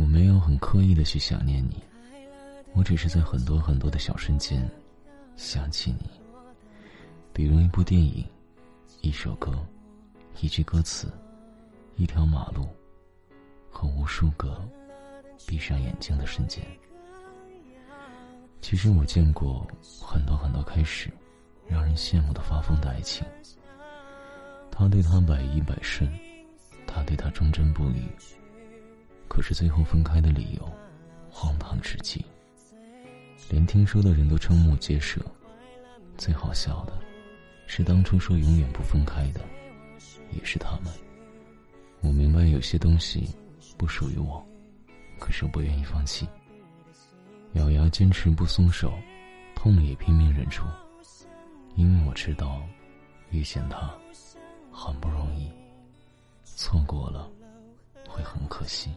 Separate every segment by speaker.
Speaker 1: 我没有很刻意的去想念你，我只是在很多很多的小瞬间想起你。比如一部电影，一首歌，一句歌词，一条马路，和无数个闭上眼睛的瞬间。其实我见过很多很多开始让人羡慕的发疯的爱情。他对她百依百顺，他对她忠贞不渝。可是最后分开的理由，荒唐至极，连听说的人都瞠目结舌。最好笑的，是当初说永远不分开的，也是他们。我明白有些东西不属于我，可是不愿意放弃。咬牙坚持不松手，痛也拼命忍住，因为我知道，遇见他很不容易，错过了会很可惜。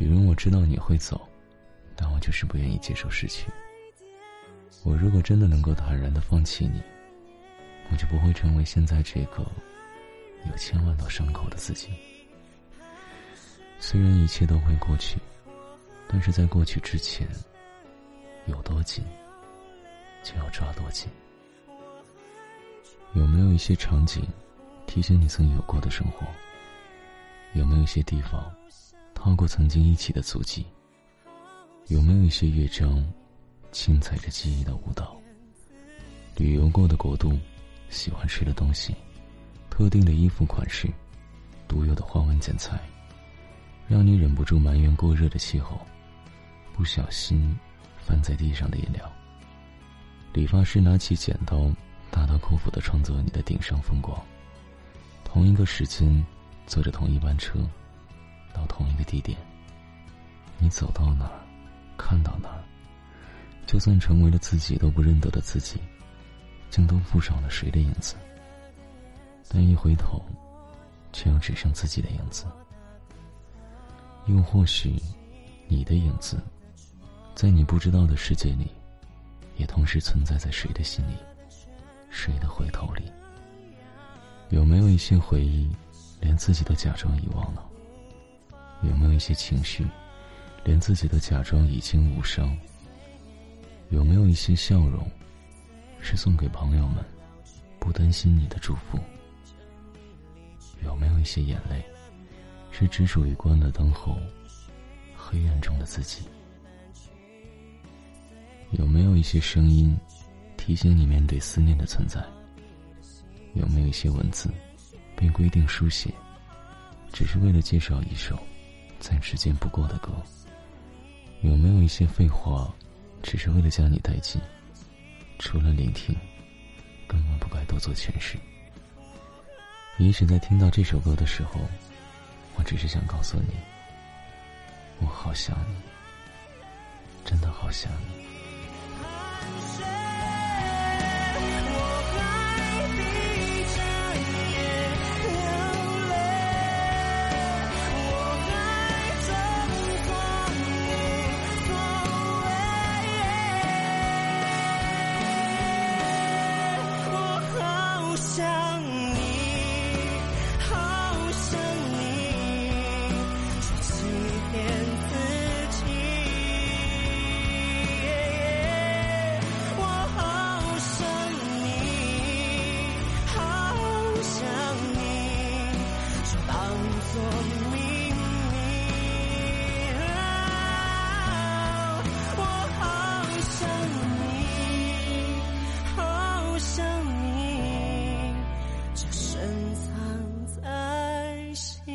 Speaker 1: 比如我知道你会走，但我就是不愿意接受失去。我如果真的能够坦然的放弃你，我就不会成为现在这个有千万道伤口的自己。虽然一切都会过去。但是在过去之前，有多紧，就要抓多紧。有没有一些场景，提醒你曾有过的生活？有没有一些地方，踏过曾经一起的足迹？有没有一些乐章，轻踩着记忆的舞蹈？旅游过的国度，喜欢吃的东西，特定的衣服款式，独有的花纹剪裁，让你忍不住埋怨过热的气候。不小心翻在地上的饮料。理发师拿起剪刀，大刀阔斧的创作你的顶上风光。同一个时间，坐着同一班车，到同一个地点。你走到哪儿，看到哪儿，就算成为了自己都不认得的自己，竟都附上了谁的影子。但一回头，却又只剩自己的影子。又或许，你的影子。在你不知道的世界里，也同时存在在谁的心里，谁的回头里？有没有一些回忆，连自己都假装遗忘了？有没有一些情绪，连自己都假装已经无伤？有没有一些笑容，是送给朋友们，不担心你的祝福？有没有一些眼泪，是只属于关了灯后，黑暗中的自己？有没有一些声音，提醒你面对思念的存在？有没有一些文字，被规定书写，只是为了介绍一首再直接不过的歌？有没有一些废话，只是为了将你带进？除了聆听，根本不该多做诠释。也许在听到这首歌的时候，我只是想告诉你，我好想你，真的好想你。Christ.